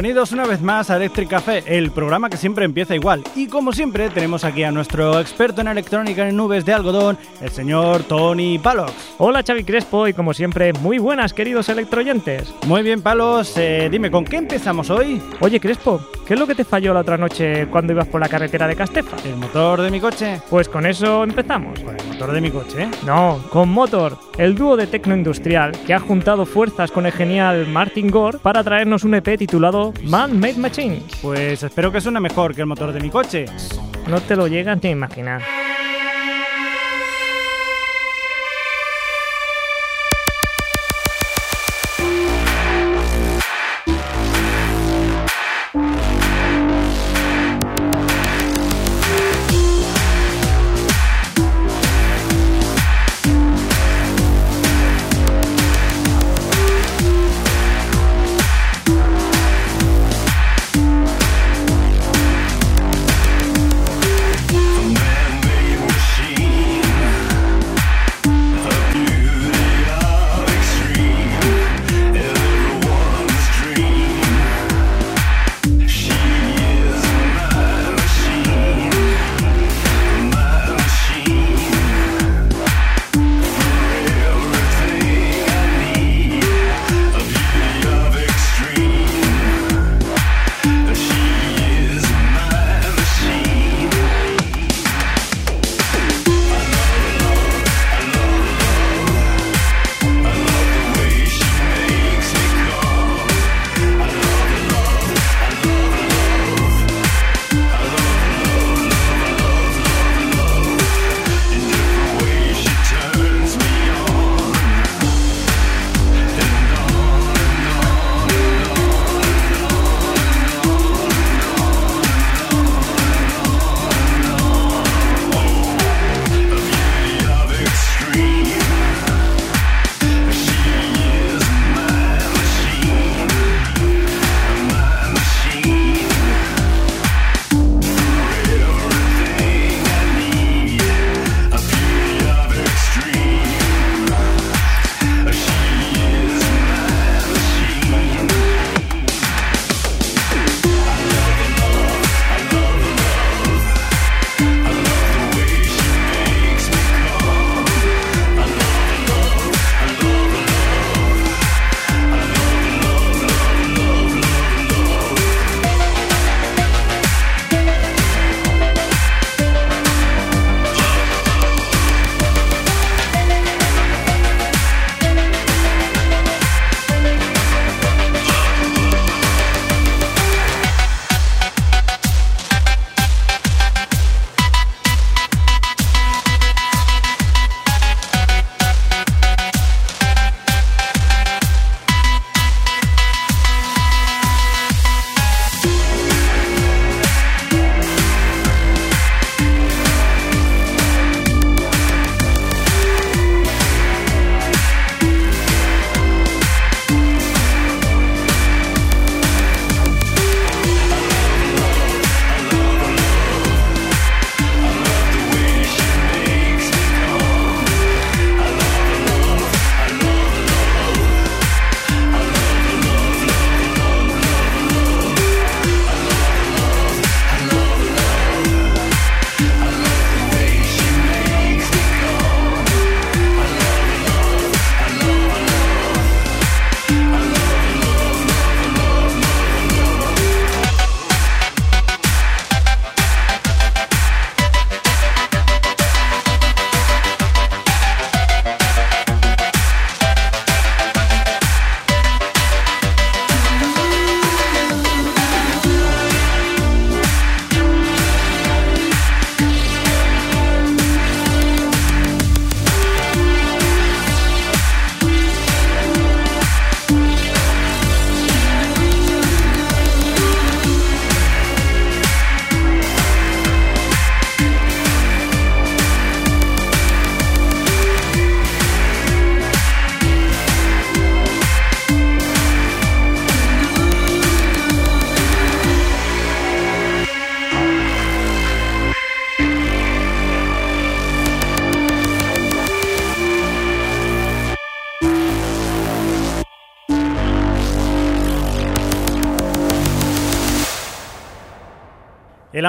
Bienvenidos una vez más a Electric Café, el programa que siempre empieza igual. Y como siempre, tenemos aquí a nuestro experto en electrónica en nubes de algodón, el señor Tony Palos. Hola Xavi Crespo y como siempre, muy buenas queridos electroyentes. Muy bien, Palos, eh, dime, ¿con qué empezamos hoy? Oye Crespo, ¿qué es lo que te falló la otra noche cuando ibas por la carretera de Castefa? ¿El motor de mi coche? Pues con eso empezamos. Con el motor de mi coche. No, con Motor, el dúo de tecno industrial que ha juntado fuerzas con el genial Martin Gore para traernos un EP titulado Man Made Machine. Pues espero que suene mejor que el motor de mi coche. No te lo llegas ni a imaginar.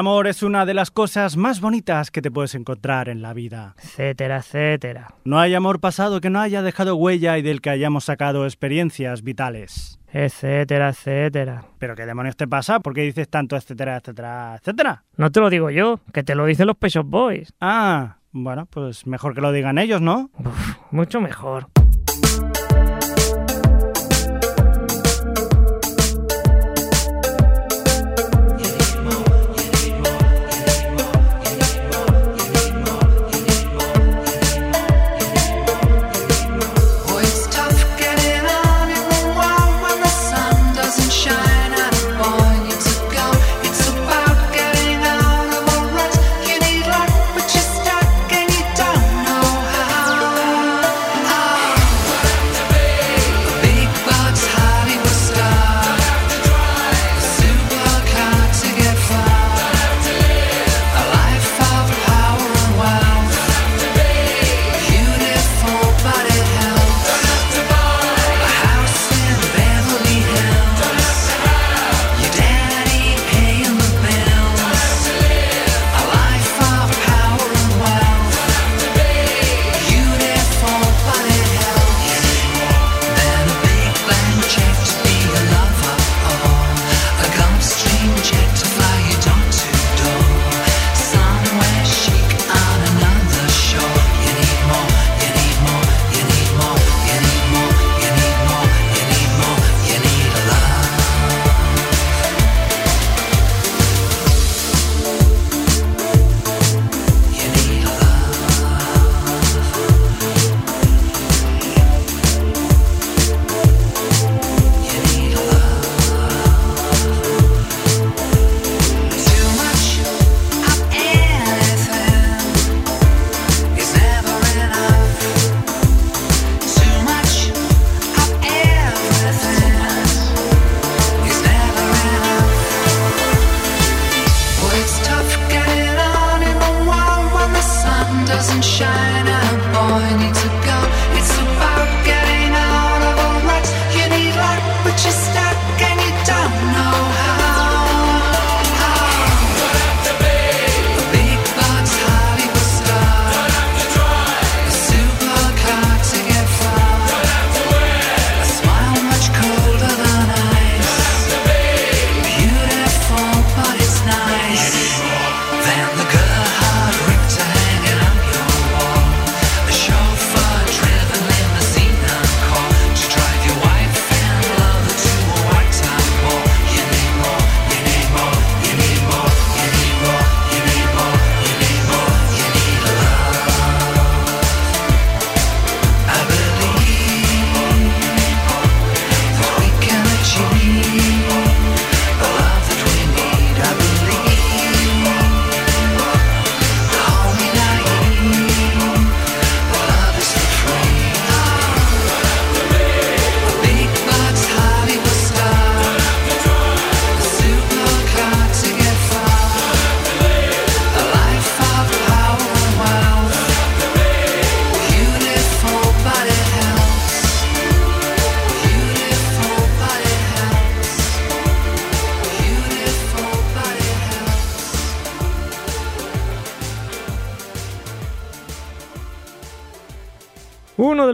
Amor es una de las cosas más bonitas que te puedes encontrar en la vida. Etcétera, etcétera. No hay amor pasado que no haya dejado huella y del que hayamos sacado experiencias vitales. Etcétera, etcétera. ¿Pero qué demonios te pasa? ¿Por qué dices tanto etcétera, etcétera, etcétera? No te lo digo yo, que te lo dicen los Pet Shop Boys. Ah, bueno, pues mejor que lo digan ellos, ¿no? Uf, mucho mejor.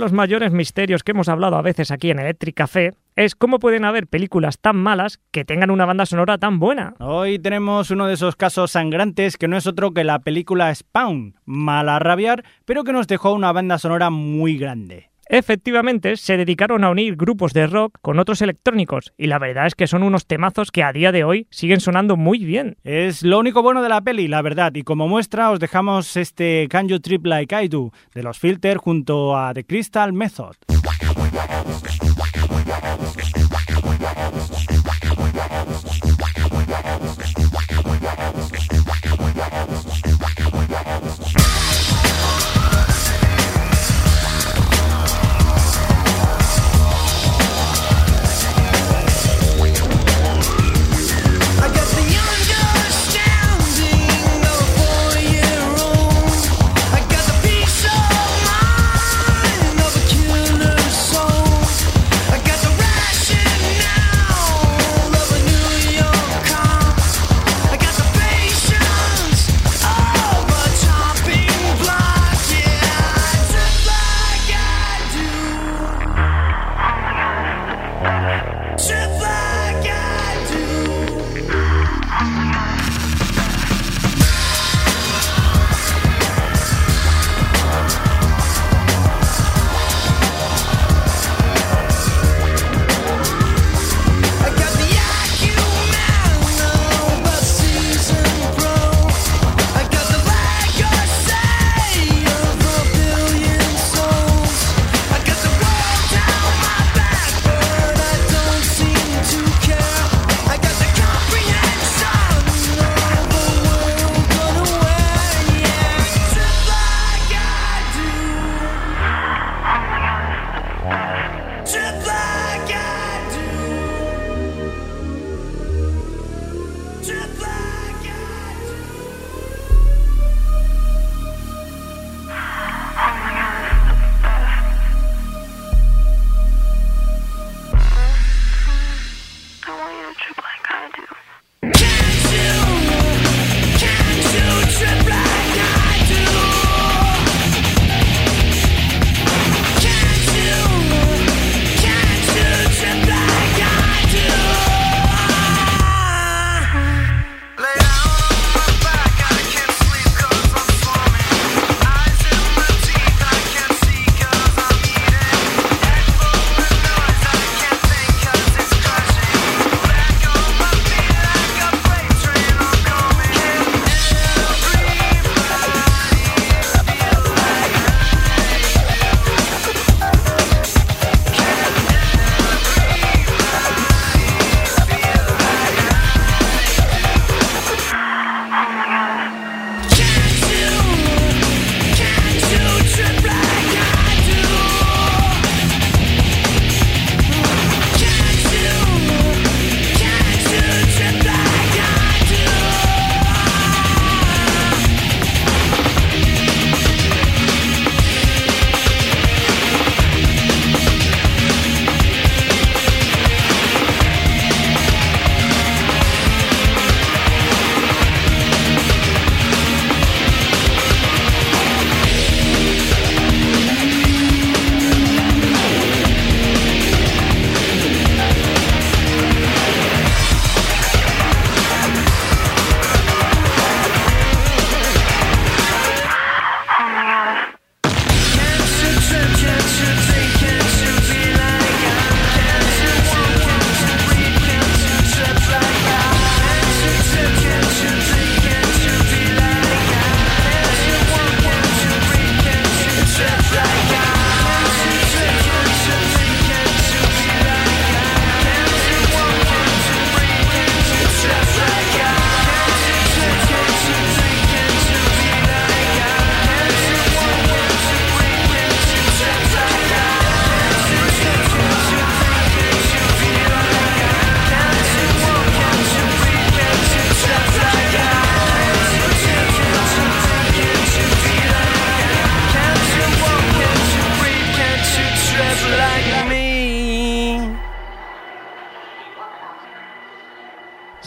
Los mayores misterios que hemos hablado a veces aquí en Electric Café es cómo pueden haber películas tan malas que tengan una banda sonora tan buena. Hoy tenemos uno de esos casos sangrantes que no es otro que la película Spawn, mala a rabiar, pero que nos dejó una banda sonora muy grande. Efectivamente, se dedicaron a unir grupos de rock con otros electrónicos, y la verdad es que son unos temazos que a día de hoy siguen sonando muy bien. Es lo único bueno de la peli, la verdad, y como muestra os dejamos este Can You Trip Like I Do de los Filter junto a The Crystal Method.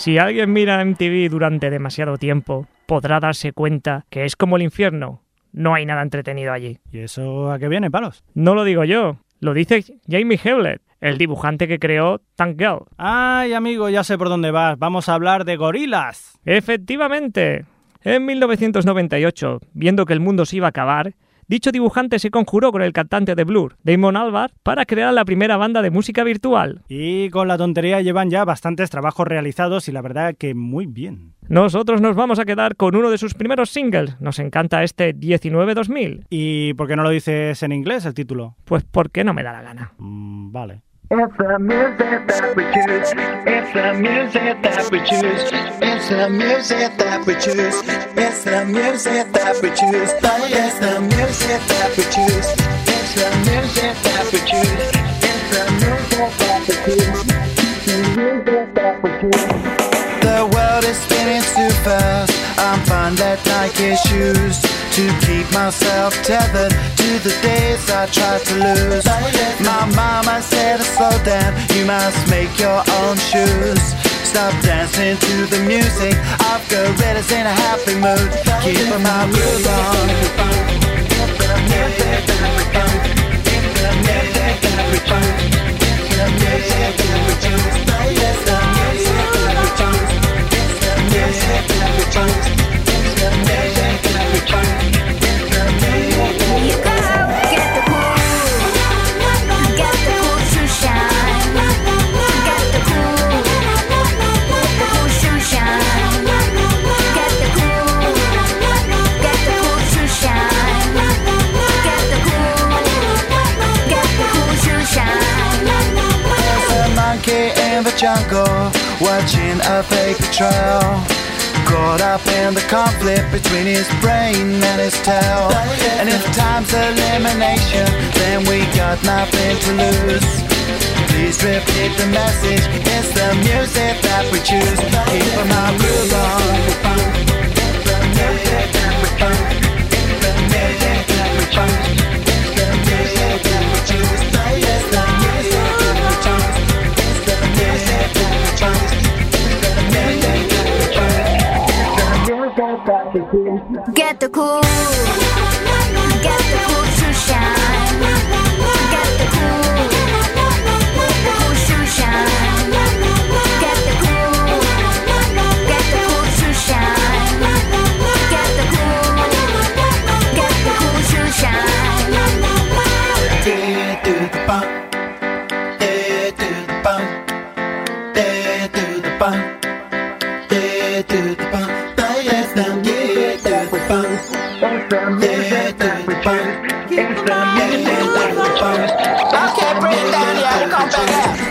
Si alguien mira MTV durante demasiado tiempo, podrá darse cuenta que es como el infierno. No hay nada entretenido allí. ¿Y eso a qué viene, palos? No lo digo yo, lo dice Jamie Hewlett, el dibujante que creó Tank Girl. Ay, amigo, ya sé por dónde vas. Vamos a hablar de gorilas. Efectivamente. En 1998, viendo que el mundo se iba a acabar, dicho dibujante se conjuró con el cantante de Blur, Damon Albarn, para crear la primera banda de música virtual. Y con la tontería llevan ya bastantes trabajos realizados y la verdad que muy bien. Nosotros nos vamos a quedar con uno de sus primeros singles. Nos encanta este 19-2000. ¿Y por qué no lo dices en inglés el título? Pues porque no me da la gana. Mm, vale. It's the music that we choose. It's the music that we choose. It's the music that we choose. It's the music that we choose. It's the music that we choose. It's the music that we choose. It's the music that we choose. The music that we choose. The world is spinning too fast. I'm fine that Nike shoes to keep myself tethered to the days I tried to lose. My mama said slow down, you must make your own shoes. Stop dancing to the music. I've got gorillas in a happy mood. Keep my groove on. You jungle watching a fake trail. Caught up in the conflict between his brain and his tail. And if time's elimination, then we got nothing to lose. Please repeat the message. It's the music that we choose. Keep my groove on. Get the cool, from different temperatures. It's. Okay, Britannia, come back here.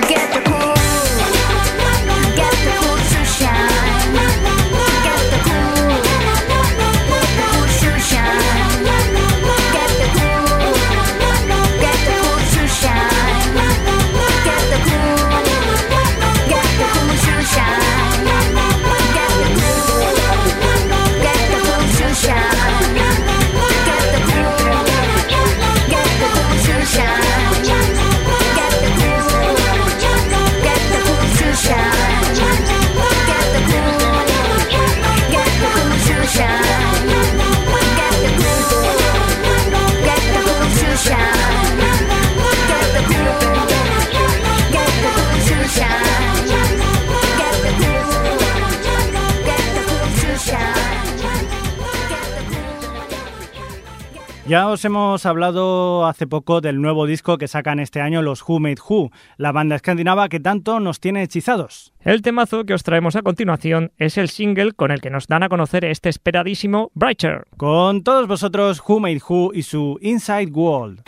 Ya os hemos hablado hace poco del nuevo disco que sacan este año los Who Made Who, la banda escandinava que tanto nos tiene hechizados. El temazo que os traemos a continuación es el single con el que nos dan a conocer este esperadísimo Brighter. Con todos vosotros, Who Made Who y su Inside World.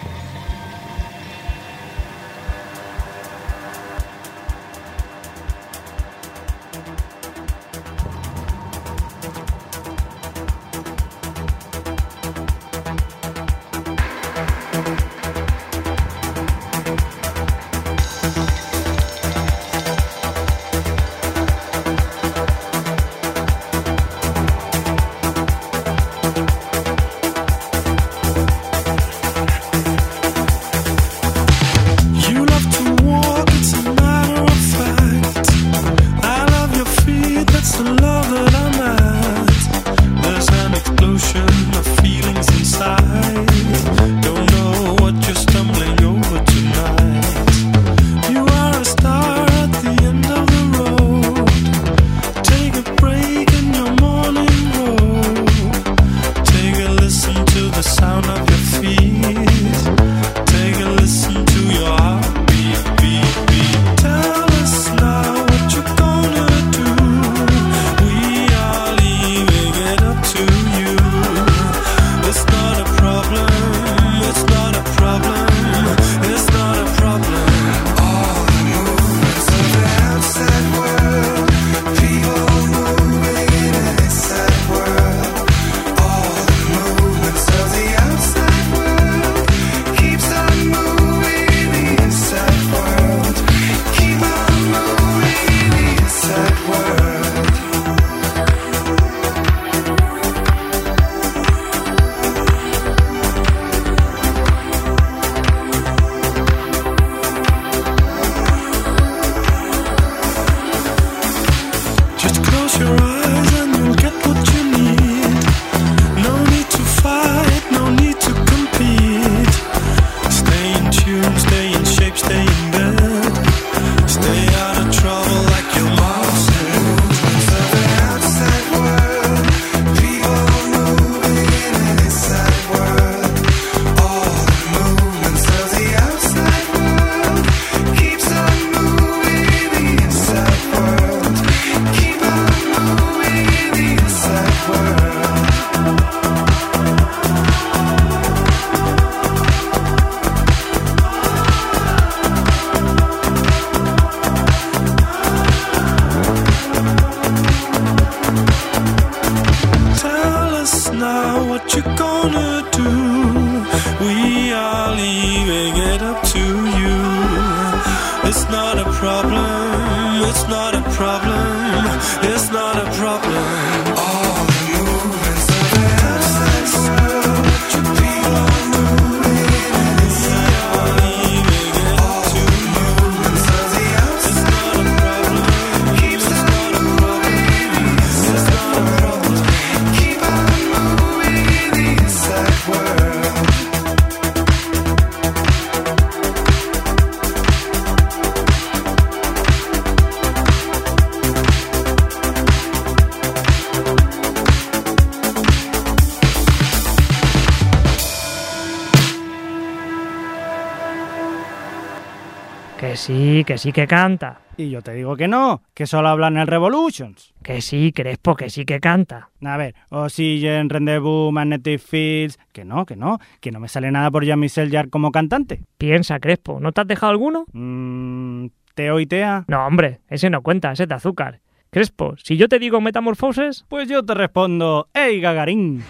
Sí, que sí que canta. Y yo te digo que no, que solo habla en el Revolutions. Que sí, Crespo, que sí que canta. A ver, Oxygen, Rendezvous, Magnetic Fields... Que no, que no, que no me sale nada por Jean-Michel Jarre como cantante. Piensa, Crespo, ¿no te has dejado alguno? Mmm... ¿Teo y Tea? No, hombre, ese no cuenta, ese es de azúcar. Crespo, si yo te digo metamorfosis, Pues yo te respondo, ¡Ey, Gagarín!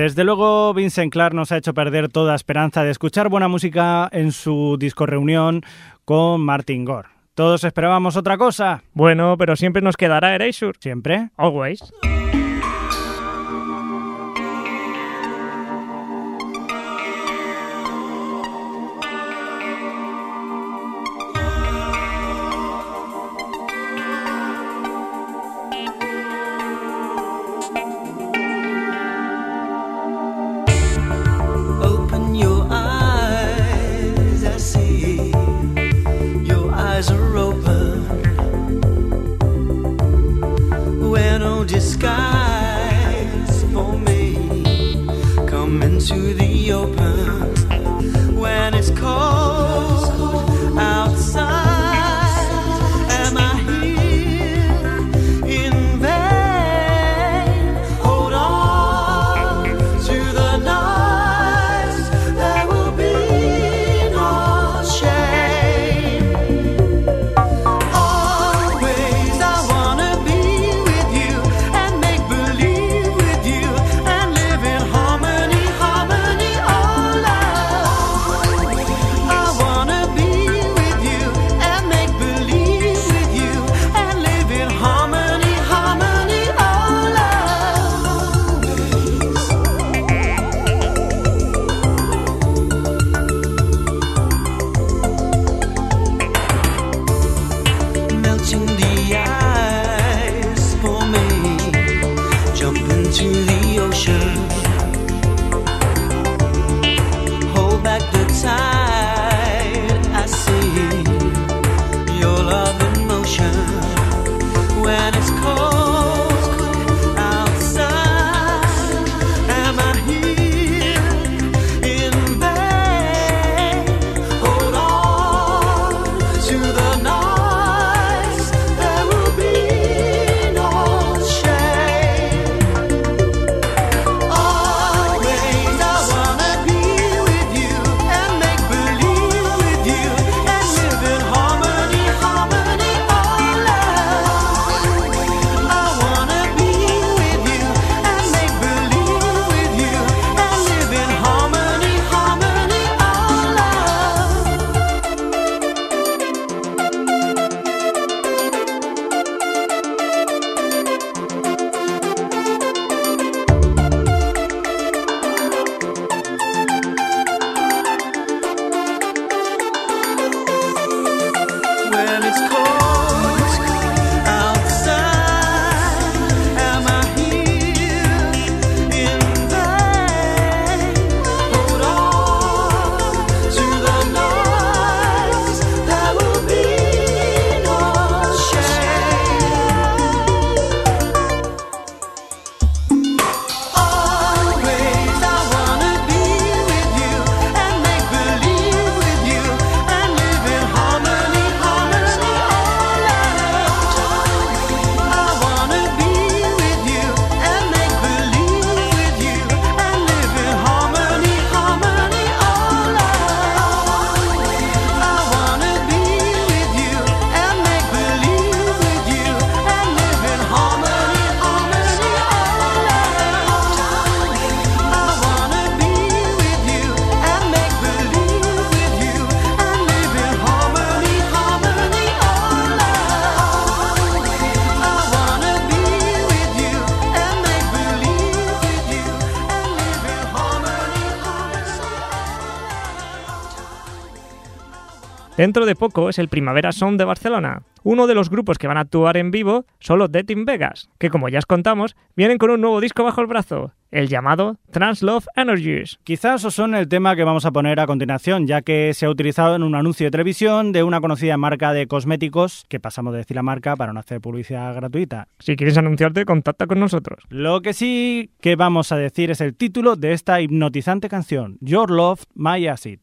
Desde luego, Vincent Clark nos ha hecho perder toda esperanza de escuchar buena música en su disco reunión con Martin Gore. Todos esperábamos otra cosa. Bueno, pero siempre nos quedará Erasure. Siempre. Always. Dentro de poco es el Primavera Sound de Barcelona. Uno de los grupos que van a actuar en vivo son los Dead in Vegas, que como ya os contamos, vienen con un nuevo disco bajo el brazo, el llamado Trans Love Energies. Quizás os son el tema que vamos a poner a continuación, ya que se ha utilizado en un anuncio de televisión de una conocida marca de cosméticos, que pasamos de decir la marca para no hacer publicidad gratuita. Si quieres anunciarte, contacta con nosotros. Lo que sí que vamos a decir es el título de esta hipnotizante canción, Your Love, My Acid.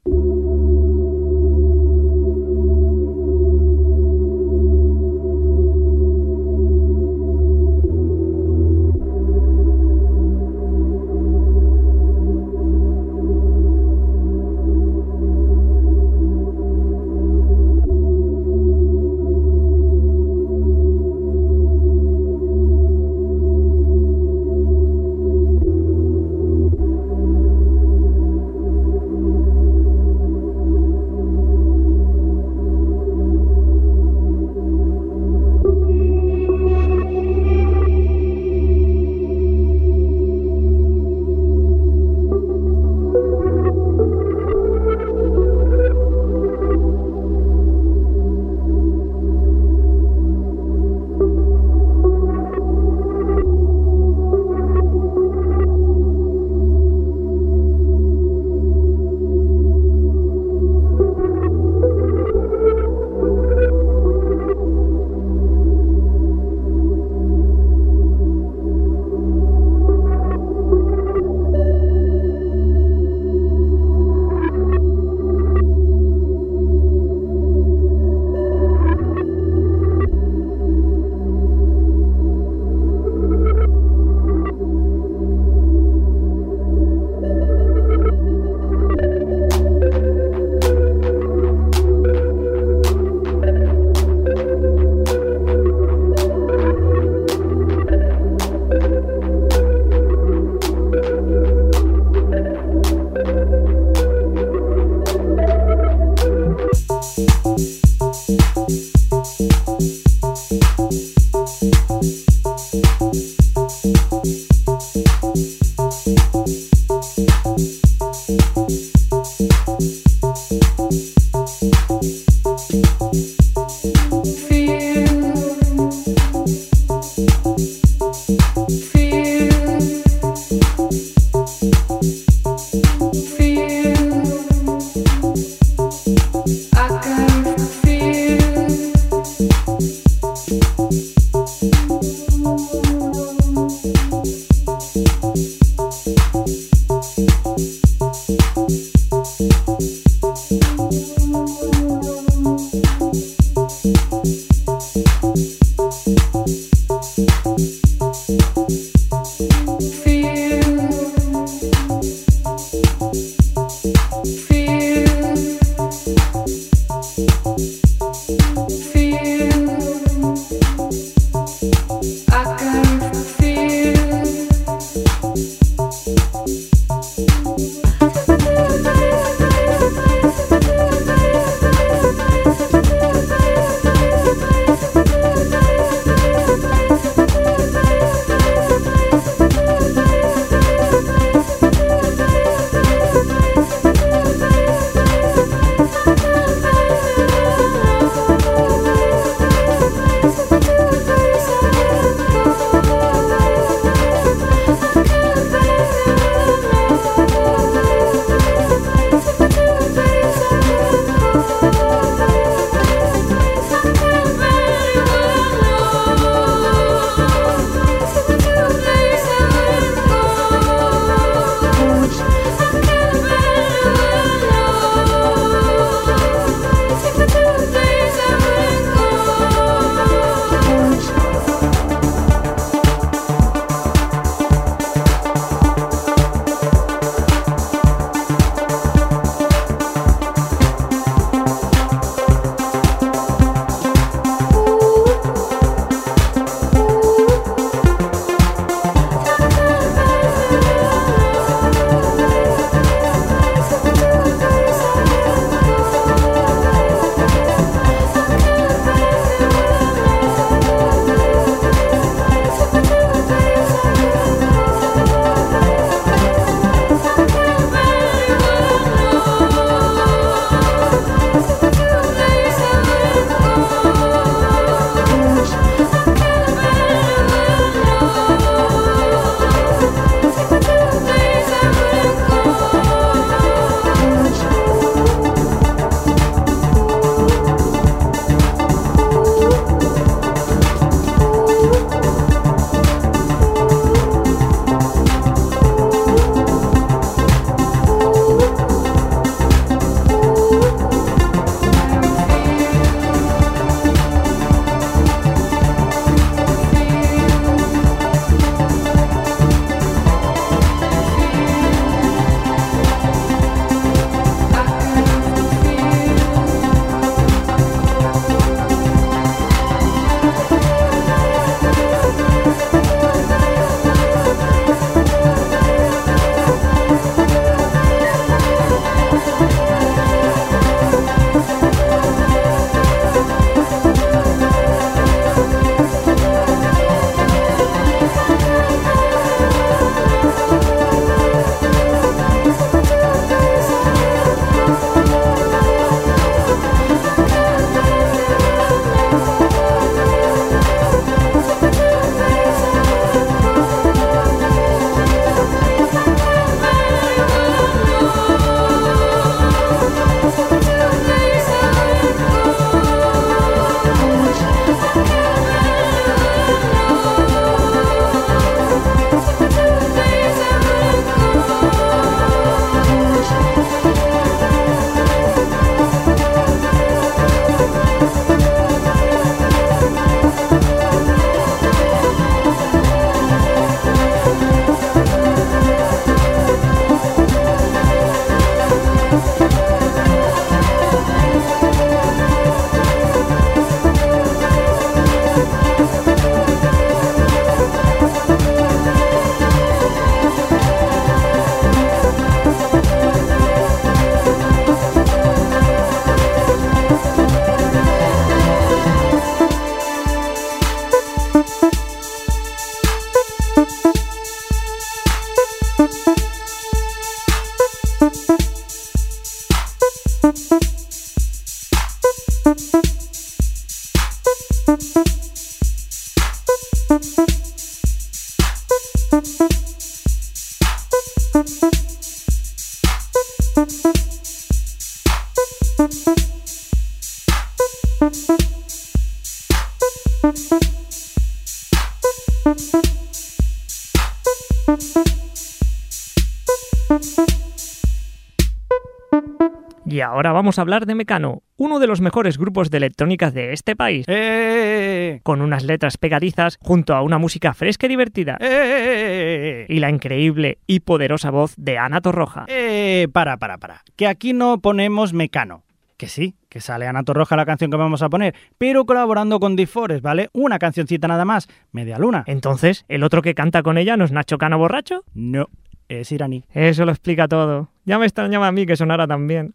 Ahora vamos a hablar de Mecano, uno de los mejores grupos de electrónica de este país, ¡Eh! con unas letras pegadizas junto a una música fresca y divertida, ¡Eh! y la increíble y poderosa voz de Ana Torroja. Eh, para, para, para. Que aquí no ponemos Mecano. Que sí, que sale Ana Torroja la canción que vamos a poner, pero colaborando con Difores, ¿vale? Una cancioncita nada más, media luna. Entonces, ¿el otro que canta con ella no es Nacho Cano borracho? No, es iraní. Eso lo explica todo. Ya me extrañaba a mí que sonara tan bien.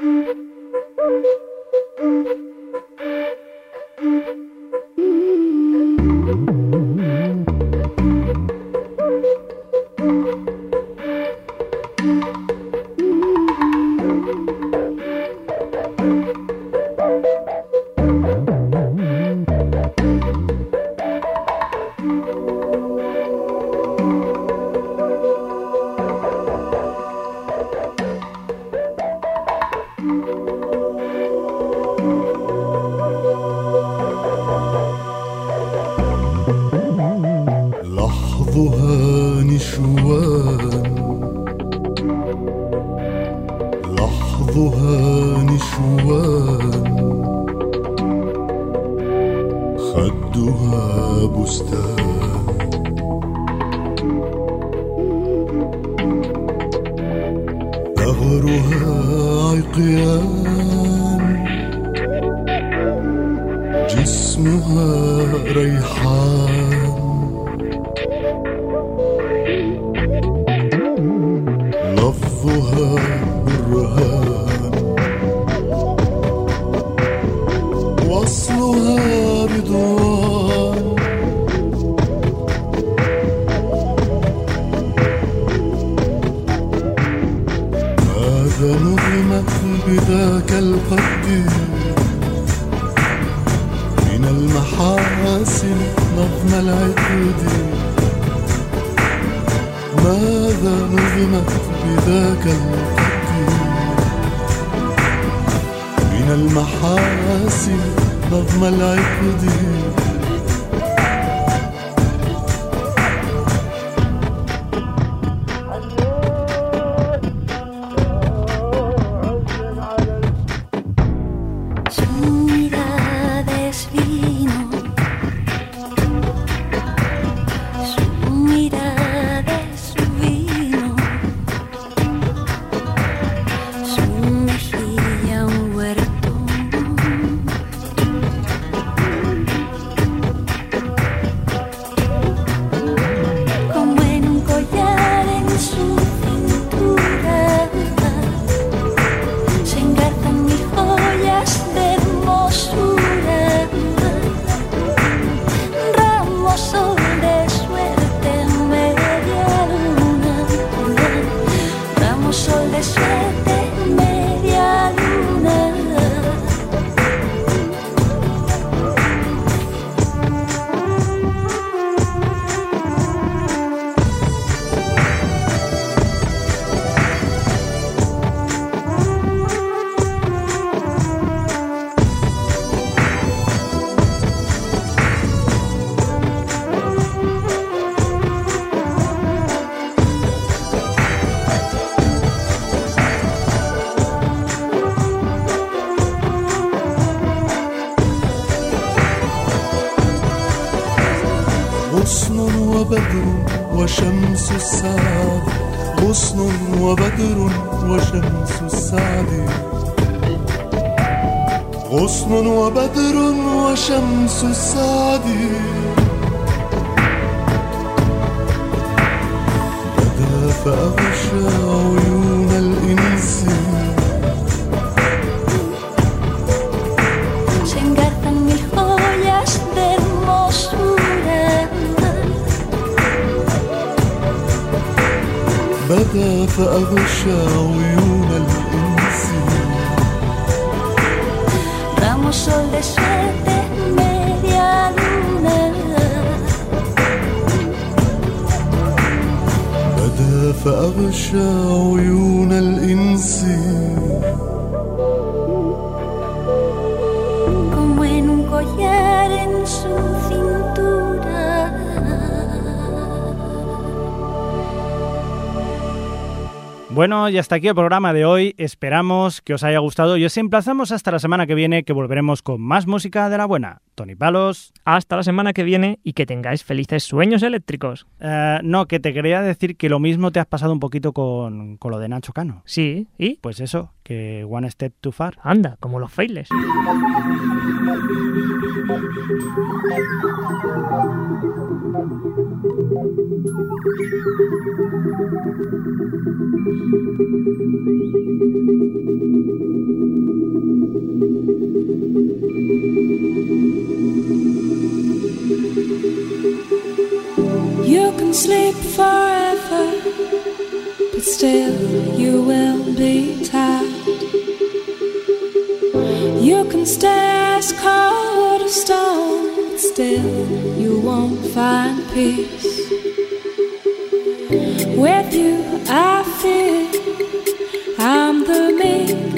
Mm-hmm. السعد غصن وبدر وشمس السعد غصن وبدر وشمس السعد فأغشى عيون الإنس media luna. بدأ فأغشى عيون Bueno, y hasta aquí el programa de hoy. Esperamos que os haya gustado y os emplazamos hasta la semana que viene que volveremos con más música de la buena. Tony Palos. Hasta la semana que viene y que tengáis felices sueños eléctricos. Eh, no, que te quería decir que lo mismo te has pasado un poquito con, con lo de Nacho Cano. Sí, ¿y? Pues eso, que One Step Too Far. Anda, como los failes. You can sleep forever, but still you will be tired. You can stay as cold as stone, but still you won't find peace. With you, I feel I'm the meek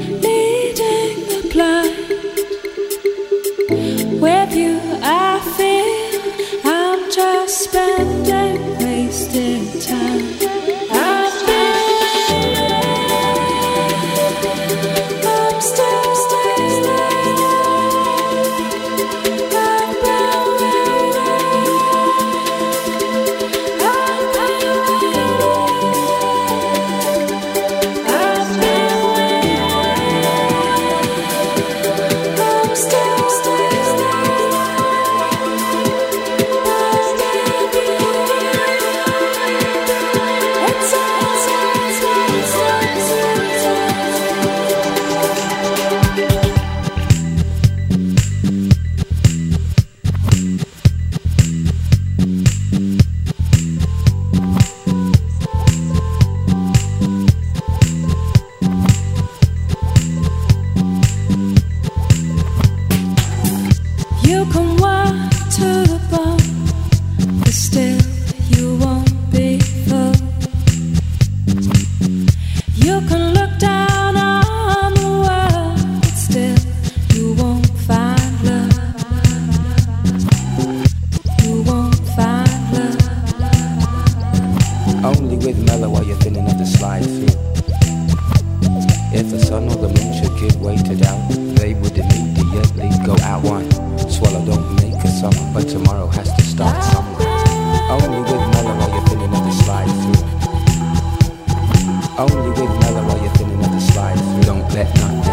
Only with mellow are you thinning of the slide through. If the sun or the moon should give way to doubt, they would immediately go out one. Swallow don't make a summer, but tomorrow has to start somewhere. Only with mellow are you thinning of the slide through. Only with mellow are you thinning of the slide through. Don't let nothing